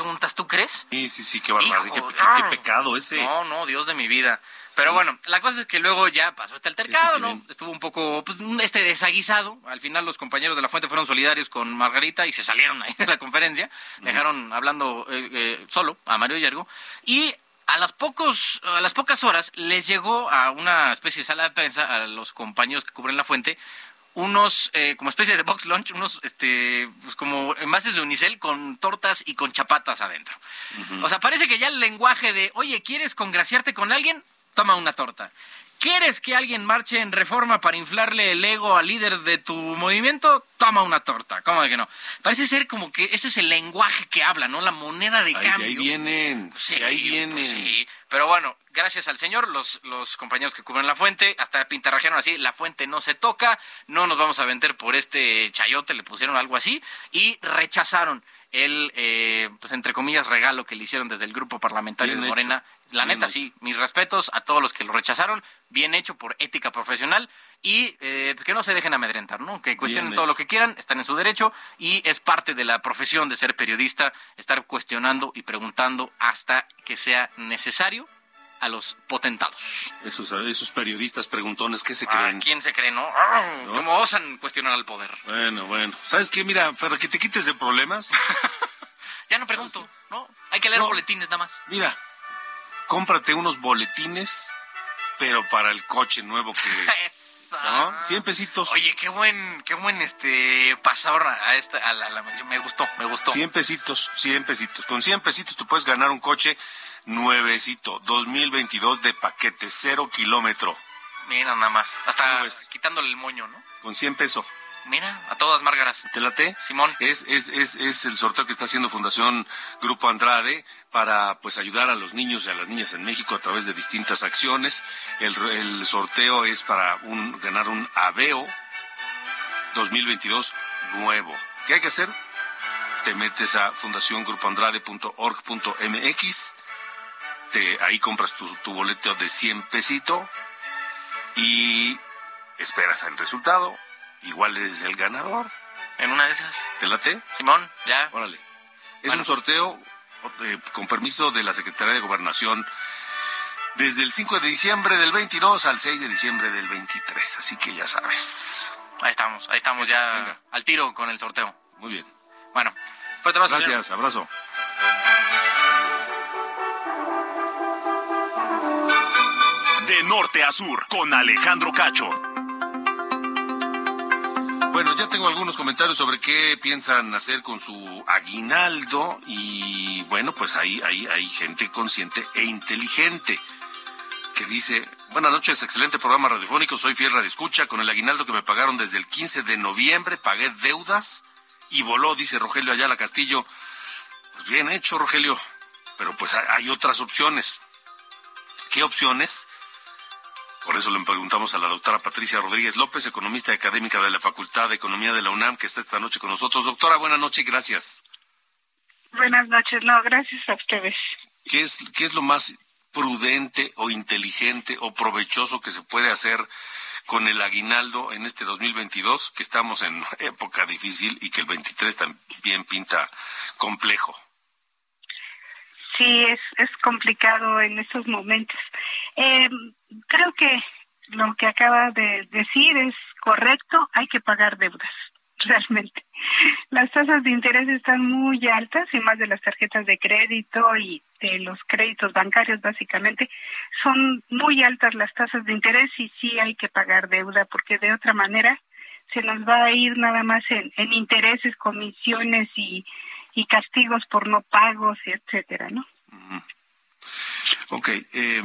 Speaker 12: Preguntas, ¿tú crees?
Speaker 1: Sí, sí, sí, qué barbaridad, qué, pecado ese.
Speaker 12: No, no, Dios de mi vida. Pero bueno, la cosa es que luego ya pasó este altercado, ¿no? Estuvo un poco, pues, este desaguisado. Al final los compañeros de la fuente fueron solidarios con Margarita y se salieron ahí [laughs] de la conferencia. Dejaron hablando eh, eh, solo a Mario Yergo. Y a las, pocos, a las pocas horas les llegó a una especie de sala de prensa a los compañeros que cubren la fuente unos, eh, como especie de box lunch, unos, este, pues como envases de unicel con tortas y con chapatas adentro. O sea, parece que ya el lenguaje de, oye, ¿quieres congraciarte con alguien? Toma una torta. ¿Quieres que alguien marche en reforma para inflarle el ego al líder de tu movimiento? Toma una torta. ¿Cómo de que no? Parece ser como que ese es el lenguaje que habla, ¿no? La moneda de
Speaker 1: Ay, de
Speaker 12: cambio.
Speaker 1: ahí vienen,
Speaker 12: Sí,
Speaker 1: de ahí vienen.
Speaker 12: pues sí. Pero bueno, gracias al señor, los, los compañeros que cubren la fuente, hasta pintarrajearon así, la fuente no se toca, no nos vamos a vender por este chayote, le pusieron algo así, y rechazaron el, eh, pues entre comillas, regalo que le hicieron desde el grupo parlamentario
Speaker 1: Bien
Speaker 12: de
Speaker 1: hecho,
Speaker 12: Morena. La
Speaker 1: bien
Speaker 12: neta,
Speaker 1: hecho.
Speaker 12: sí, mis respetos a todos los que lo rechazaron, bien hecho por ética profesional y eh, pues que no se dejen amedrentar, ¿no? Que cuestionen
Speaker 1: Bien
Speaker 12: todo lo que quieran, están en su derecho y es parte de la profesión de ser periodista, estar cuestionando y preguntando hasta que sea necesario a los potentados.
Speaker 1: Esos, esos periodistas preguntones, ¿qué se
Speaker 12: ¿A
Speaker 1: creen?
Speaker 12: quién se cree, no? Ah,
Speaker 1: ¿No?
Speaker 12: ¿Cómo osan cuestionar al poder?
Speaker 1: Bueno, bueno. ¿Sabes qué? Mira, para que te quites de problemas, [laughs]
Speaker 12: Ya no pregunto, ¿no? Hay que leer
Speaker 1: No.
Speaker 12: boletines nada más.
Speaker 1: mira, cómprate unos boletines, pero para el coche nuevo que... [laughs] ¿No? 100 pesitos.
Speaker 12: Oye, qué buen, qué buen este pasador a esta, a la, a la. Me gustó, me gustó.
Speaker 1: 100 pesitos, 100 pesitos. Con 100 pesitos tú puedes ganar un coche nuevecito, 2022 de paquete, cero kilómetro,
Speaker 12: Mira nada más. Hasta quitándole el moño, ¿no?
Speaker 1: con 100 pesos.
Speaker 12: Mira, a todas márgaras.
Speaker 1: ¿Te late?
Speaker 12: Simón.
Speaker 1: Es, es, es, es el sorteo que está haciendo Fundación Grupo Andrade para pues ayudar a los niños y a las niñas en México a través de distintas acciones. El, el sorteo es para un, ganar un Aveo 2022 nuevo. ¿Qué hay que hacer? Te metes a fundaciongrupoandrade.org.mx, te, ahí compras tu, tu boleto de 100 pesito y esperas el resultado. Igual eres el ganador.
Speaker 12: En una de esas.
Speaker 1: ¿Te late?
Speaker 12: Simón, ya.
Speaker 1: Órale. Es un sorteo eh, con permiso de la Secretaría de Gobernación desde el 5 de diciembre del 22 al 6 de diciembre del 23. Así que ya sabes.
Speaker 12: Ahí estamos, ahí estamos
Speaker 1: Eso,
Speaker 12: ya
Speaker 1: venga.
Speaker 12: al tiro con el sorteo.
Speaker 1: Muy bien.
Speaker 12: Bueno, fuerte abrazo. señor.
Speaker 1: Gracias. Abrazo.
Speaker 4: De norte a sur, con Alejandro Cacho.
Speaker 1: Bueno, ya tengo algunos comentarios sobre qué piensan hacer con su aguinaldo y bueno, pues ahí hay, hay gente consciente e inteligente que dice, buenas noches, excelente programa radiofónico, soy fiel radio escucha, con el aguinaldo que me pagaron desde el 15 de noviembre, pagué deudas y voló, dice Rogelio Ayala Castillo. Pues bien hecho, Rogelio, pero pues hay otras opciones. ¿Qué opciones? Por eso le preguntamos a la doctora Patricia Rodríguez López, economista y académica de la Facultad de Economía de la UNAM, que está esta noche con nosotros. Doctora, buenas noches y gracias.
Speaker 13: Buenas noches, no, gracias a ustedes.
Speaker 1: ¿Qué es, ¿Qué es lo más prudente o inteligente o provechoso que se puede hacer con el aguinaldo en este 2022, que estamos en época difícil y que el 23 también pinta complejo?
Speaker 13: Sí, es, es complicado en estos momentos. Eh, creo que lo que acaba de decir es correcto, hay que pagar deudas, [laughs] realmente. Las tasas de interés están muy altas y más de las tarjetas de crédito y de los créditos bancarios básicamente son muy altas las tasas de interés y sí hay que pagar deuda porque de otra manera se nos va a ir nada más en, en intereses, comisiones y, y castigos por no pagos etcétera, ¿no?
Speaker 1: Ok, eh,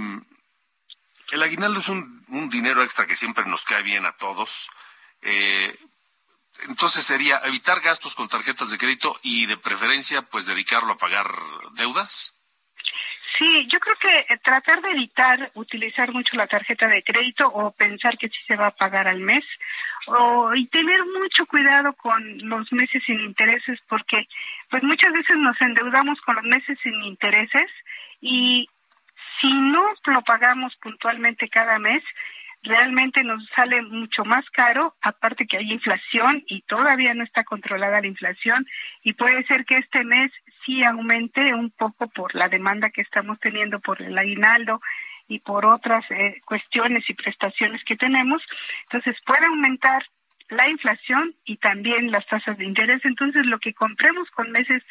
Speaker 1: el aguinaldo es un, dinero extra que siempre nos cae bien a todos. Eh, entonces sería evitar gastos con tarjetas de crédito y de preferencia pues dedicarlo a pagar deudas.
Speaker 13: Sí, yo creo que tratar de evitar utilizar mucho la tarjeta de crédito o pensar que sí se va a pagar al mes o, y tener mucho cuidado con los meses sin intereses porque pues muchas veces nos endeudamos con los meses sin intereses y si no lo pagamos puntualmente cada mes, realmente nos sale mucho más caro, aparte que hay inflación y todavía no está controlada la inflación y puede ser que este mes sí aumente un poco por la demanda que estamos teniendo por el aguinaldo y por otras eh, cuestiones y prestaciones que tenemos. Entonces puede aumentar la inflación y también las tasas de interés. Entonces, lo que compremos con meses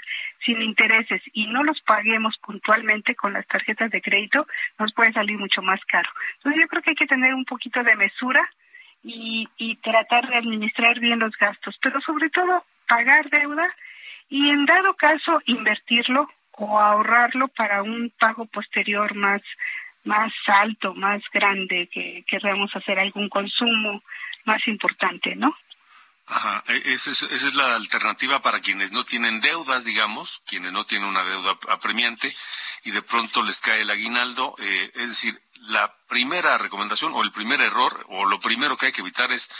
Speaker 13: sin intereses y no los paguemos puntualmente con las tarjetas de crédito, nos puede salir mucho más caro. Entonces, yo creo que hay que tener un poquito de mesura y, y tratar de administrar bien los gastos, pero sobre todo pagar deuda y en dado caso invertirlo o ahorrarlo para un pago posterior más más alto, más grande, que queramos hacer algún consumo más importante, ¿no?
Speaker 1: Ajá, e, esa es, esa es la alternativa para quienes no tienen deudas, digamos, quienes no tienen una deuda apremiante y de pronto les cae el aguinaldo. Eh, es decir, la primera recomendación o el primer error o lo primero que hay que evitar es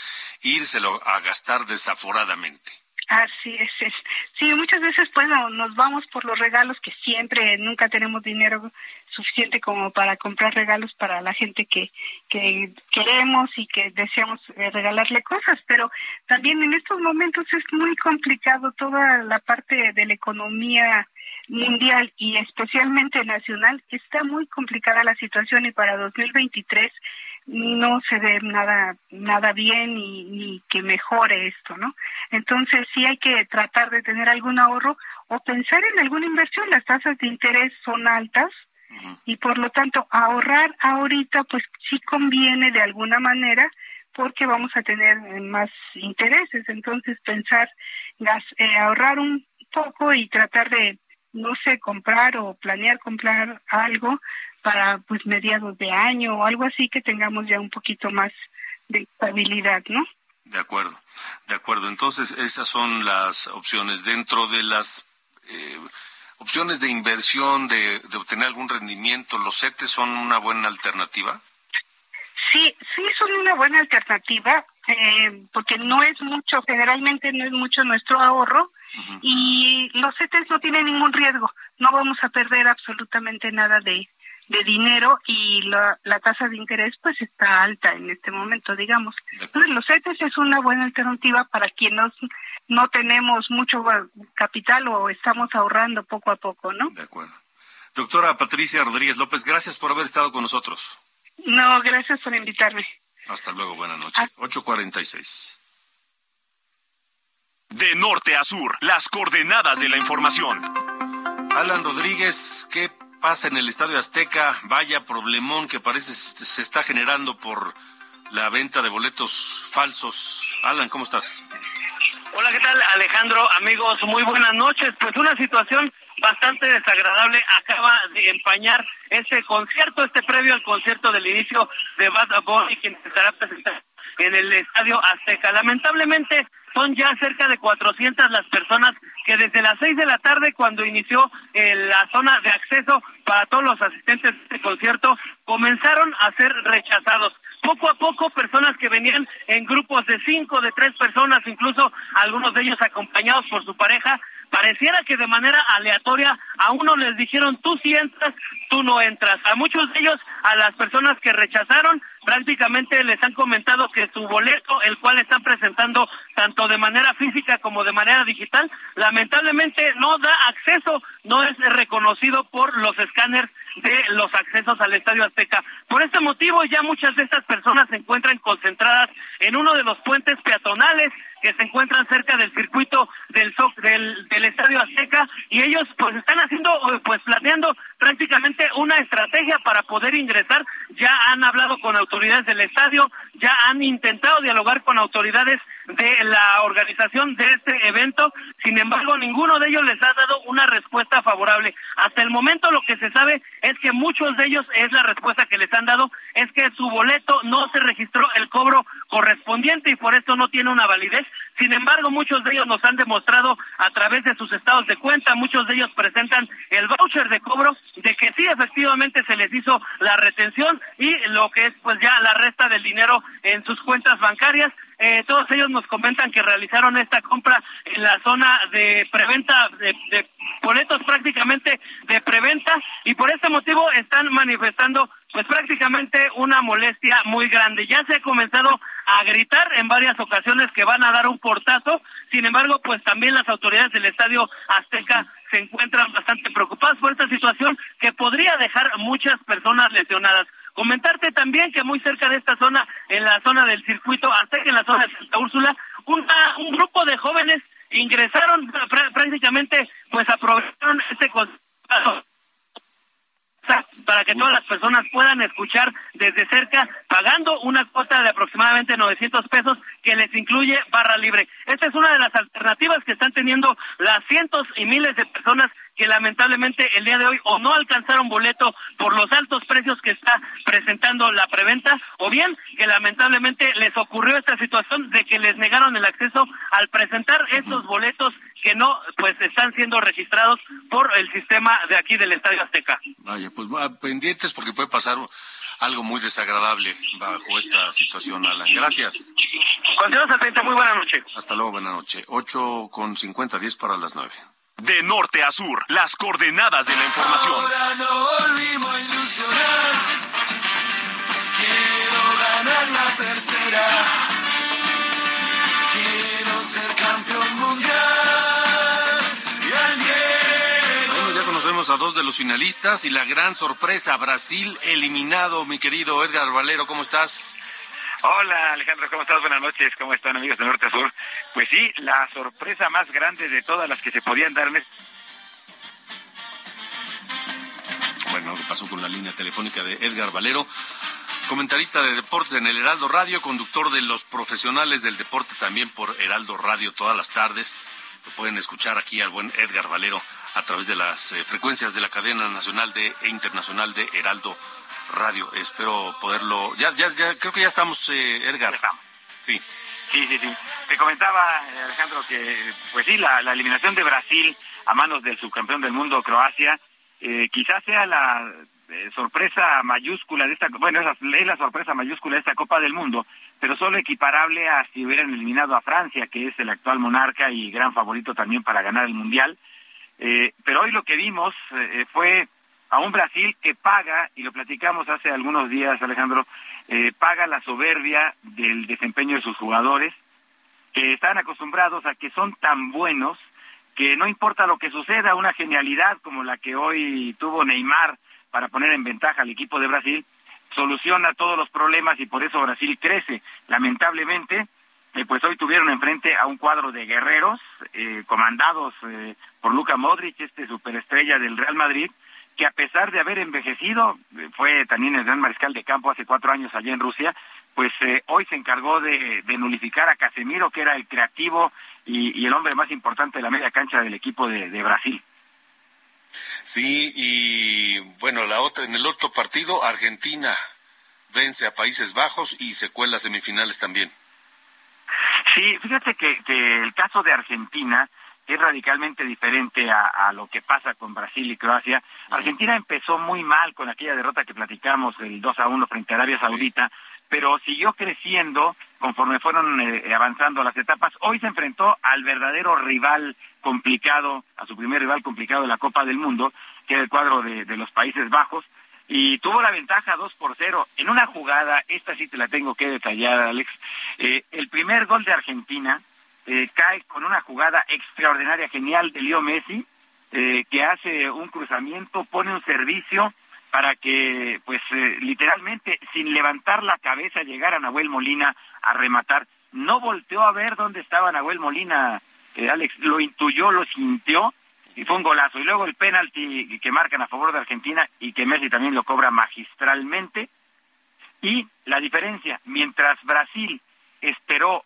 Speaker 1: írselo a gastar desaforadamente.
Speaker 13: Así es, es. Sí, muchas veces pues nos vamos por los regalos que siempre, nunca tenemos dinero suficiente como para comprar regalos para la gente que, que queremos y que deseamos eh, regalarle cosas, pero también en estos momentos es muy complicado toda la parte de la economía mundial y especialmente nacional, está muy complicada la situación y para 2023 no se ve nada nada bien ni, ni que mejore esto, ¿no? Entonces sí hay que tratar de tener algún ahorro o pensar en alguna inversión. Las tasas de interés son altas y por lo tanto ahorrar ahorita pues sí conviene de alguna manera porque vamos a tener más intereses. Entonces pensar gas, eh, ahorrar un poco y tratar de no sé comprar o planear comprar algo para pues mediados de año o algo así que tengamos ya un poquito más de estabilidad, ¿no?
Speaker 1: De acuerdo, de acuerdo. Entonces esas son las opciones dentro de las eh, opciones de inversión, de, de, obtener algún rendimiento. ¿Los CETES son una buena alternativa?
Speaker 13: Sí, sí son una buena alternativa eh, porque no es mucho, generalmente no es mucho nuestro ahorro y los CETES no tienen ningún riesgo. No vamos a perder absolutamente nada de de dinero y la, la, tasa de interés pues está alta en este momento, digamos. Entonces los CETES es una buena alternativa para quienes no tenemos mucho capital o estamos ahorrando poco a poco, ¿no?
Speaker 1: De acuerdo. Doctora Patricia Rodríguez López, gracias por haber estado con nosotros.
Speaker 13: No, gracias por invitarme.
Speaker 1: Hasta luego, buenas noches. 8.46.
Speaker 4: De norte a sur, las coordenadas de la información.
Speaker 1: Alan Rodríguez, ¿qué pasa en el Estadio Azteca? Vaya problemón que parece se está generando por la venta de boletos falsos. Alan, ¿cómo estás?
Speaker 14: Hola, ¿qué tal Alejandro? Amigos, muy buenas noches. Pues una situación bastante desagradable acaba de empañar este concierto, este previo al concierto del inicio de Bad Bunny, quien estará presentando en el Estadio Azteca. Lamentablemente son ya cerca de 400 las personas que desde las 6 de la tarde, cuando inició eh, la zona de acceso para todos los asistentes de este concierto, comenzaron a ser rechazados. Poco a poco, personas que venían en grupos de cinco, de tres personas, incluso algunos de ellos acompañados por su pareja, pareciera que de manera aleatoria a uno les dijeron tú sí entras, tú no entras. A muchos de ellos, a las personas que rechazaron, prácticamente les han comentado que su boleto, el cual están presentando tanto de manera física como de manera digital, lamentablemente no da acceso, no es reconocido por los escáneres de los accesos al Estadio Azteca. Por este motivo, ya muchas de estas personas se encuentran concentradas en uno de los puentes peatonales que se encuentran cerca del circuito del, del, Estadio Azteca y ellos pues están haciendo, pues planeando prácticamente una estrategia para poder ingresar. Ya han hablado con autoridades del estadio, ya han intentado dialogar con autoridades de la organización de este evento, sin embargo ninguno de ellos les ha dado una respuesta favorable. Hasta el momento lo que se sabe es que muchos de ellos es la respuesta que les han dado, es que su boleto no se registró el cobro correspondiente y por eso no tiene una validez. Sin embargo, muchos de ellos nos han demostrado a través de sus estados de cuenta, muchos de ellos presentan el voucher de cobro de que sí efectivamente se les hizo la retención y lo que es pues ya la resta del dinero en sus cuentas bancarias. Eh, todos ellos nos comentan que realizaron esta compra en la zona de preventa de, de boletos prácticamente de preventa y por este motivo están manifestando pues prácticamente una molestia muy grande. Ya se ha comenzado a gritar en varias ocasiones que van a dar un portazo, sin embargo, pues también las autoridades del Estadio Azteca se encuentran bastante preocupados por esta situación que podría dejar muchas personas lesionadas. Comentarte también que muy cerca de esta zona, en la zona del circuito, hasta que en la zona de Santa Úrsula, un grupo de jóvenes ingresaron prácticamente, pues aprovecharon este para que todas las personas puedan escuchar desde cerca, pagando una cuota de aproximadamente 900 pesos que les incluye barra libre. Esta es una de las alternativas que están teniendo las cientos y miles de personas que lamentablemente el día de hoy o no alcanzaron boleto por los altos precios que está presentando la preventa, o bien que lamentablemente les ocurrió esta situación de que les negaron el acceso al presentar estos boletos que no pues están siendo registrados por el sistema de aquí del Estadio Azteca.
Speaker 1: Vaya, pues pendientes porque puede pasar algo muy desagradable bajo esta situación, Alan. Gracias.
Speaker 14: Continuamos atenta, muy buena noche.
Speaker 1: Hasta luego, buena noche. 8 con 50, 10 para las 9.
Speaker 4: De norte a sur, las coordenadas de la información.
Speaker 2: Ahora no volvimos a ilusionar. Quiero ganar la tercera. Quiero ser campeón mundial. Y al
Speaker 1: Bueno, ya conocemos a dos de los finalistas y la gran sorpresa, Brasil eliminado. Mi querido Edgar Valero, ¿cómo estás?
Speaker 15: Hola Alejandro, ¿cómo estás? Buenas noches, ¿cómo están amigos de Norte a Sur? Pues sí, la sorpresa más grande de todas las que se podían dar en
Speaker 1: Bueno, ¿qué pasó con la línea telefónica de Edgar Valero? Comentarista de deportes en el Heraldo Radio, conductor de los profesionales del deporte también por Heraldo Radio todas las tardes. Lo pueden escuchar aquí al buen Edgar Valero a través de las eh, frecuencias de la cadena nacional e internacional de Heraldo Radio. Espero poderlo. Ya, ya, ya creo que ya estamos, eh, Edgar.
Speaker 15: Sí. Sí, sí, sí. Te comentaba, eh, Alejandro, que pues sí, la, eliminación de Brasil a manos del subcampeón del mundo, Croacia, eh, quizás sea la sorpresa mayúscula de esta, bueno, es la, es la, sorpresa mayúscula de esta Copa del Mundo, pero solo equiparable a si hubieran eliminado a Francia, que es el actual monarca y gran favorito también para ganar el Mundial. pero hoy lo que vimos fue a un Brasil que paga, y lo platicamos hace algunos días, Alejandro, eh, paga la soberbia del desempeño de sus jugadores, que están acostumbrados a que son tan buenos que no importa lo que suceda, una genialidad como la que hoy tuvo Neymar para poner en ventaja al equipo de Brasil, soluciona todos los problemas y por eso Brasil crece. Lamentablemente, eh, pues hoy tuvieron enfrente a un cuadro de guerreros eh, comandados por Luka Modric, este superestrella del Real Madrid, que a pesar de haber envejecido, eh, fue también el gran mariscal de campo hace cuatro años allá en Rusia, pues eh, hoy se encargó de, de, nulificar a Casemiro, que era el creativo y, el hombre más importante de la media cancha del equipo de, Brasil.
Speaker 1: Sí, y bueno, la otra, en el otro partido, Argentina vence a Países Bajos y se cuela semifinales también.
Speaker 15: Sí, fíjate que, que el caso de Argentina es radicalmente diferente a, lo que pasa con Brasil y Croacia. Argentina empezó muy mal con aquella derrota que platicamos, el 2 a 1 frente a Arabia Saudita, pero siguió creciendo conforme fueron eh, avanzando las etapas. Hoy se enfrentó al verdadero rival complicado, a su primer rival complicado de la Copa del Mundo, que era el cuadro de, los Países Bajos, y tuvo la ventaja 2 por 0 en una jugada, esta sí te la tengo que detallar, Alex. Eh, el primer gol de Argentina eh, cae con una jugada extraordinaria, genial de Leo Messi, eh, que hace un cruzamiento, pone un servicio para que, pues, eh, literalmente, sin levantar la cabeza, llegara Nahuel Molina a rematar. No volteó a ver dónde estaba Nahuel Molina, Alex, lo intuyó, lo sintió, y fue un golazo. Y luego el penalti que marcan a favor de Argentina y que Messi también lo cobra magistralmente. Y la diferencia, mientras Brasil esperó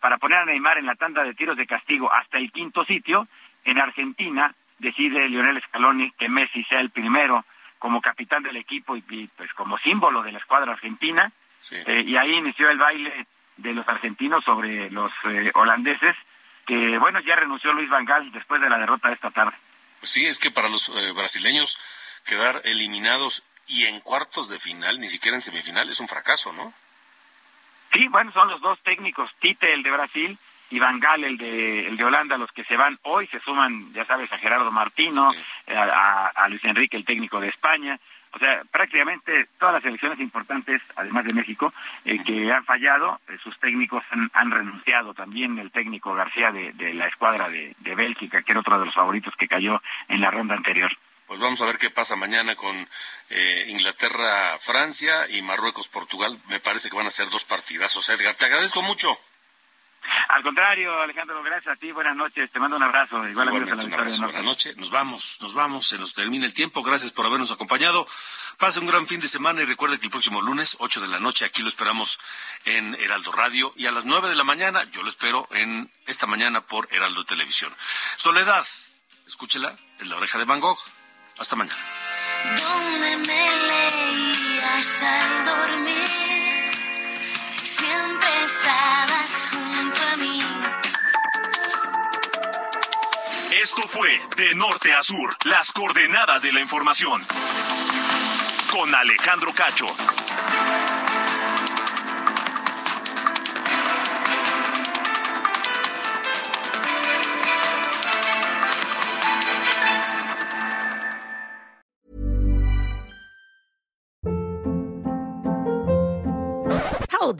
Speaker 15: para poner a Neymar en la tanda de tiros de castigo hasta el quinto sitio, en Argentina decide Lionel Scaloni que Messi sea el primero como capitán del equipo y, pues como símbolo de la escuadra argentina. Eh, y ahí inició el baile de los argentinos sobre los eh, holandeses, que bueno, ya renunció Luis Van Gaal después de la derrota de esta tarde.
Speaker 1: Pues sí, es que para los eh, brasileños quedar eliminados y en cuartos de final, ni siquiera en semifinal, es un fracaso, ¿no?
Speaker 15: Sí, bueno, son los dos técnicos, Tite, el de Brasil, y Van Gaal, el de, el de Holanda, los que se van hoy, se suman, ya sabes, a Gerardo Martino, a, Luis Enrique, el técnico de España. o sea, prácticamente todas las elecciones importantes, además de México, eh, que han fallado, eh, sus técnicos han, renunciado. También el técnico García de, la escuadra de, Bélgica, que era otro de los favoritos que cayó en la ronda anterior.
Speaker 1: Pues vamos a ver qué pasa mañana con eh, Inglaterra, Francia y Marruecos, Portugal. Me parece que van a ser dos partidazos. Edgar, te agradezco mucho.
Speaker 15: Al contrario, Alejandro, gracias a ti, buenas noches, te mando un abrazo.
Speaker 1: Igual Igualmente, un abrazo, buenas noches, nos vamos, nos vamos, se nos termina el tiempo, gracias por habernos acompañado. Pase un gran fin de semana y recuerde que el próximo lunes, 8 de la noche, aquí lo esperamos en Heraldo Radio y a las 9 de la mañana, yo lo espero en esta mañana por Heraldo Televisión. Soledad, escúchela, en la oreja de Van Gogh. Hasta mañana.
Speaker 16: Donde me leías al dormir, siempre estabas junto a mí.
Speaker 4: Esto fue De Norte a Sur, las coordenadas de la información. Con Alejandro Cacho.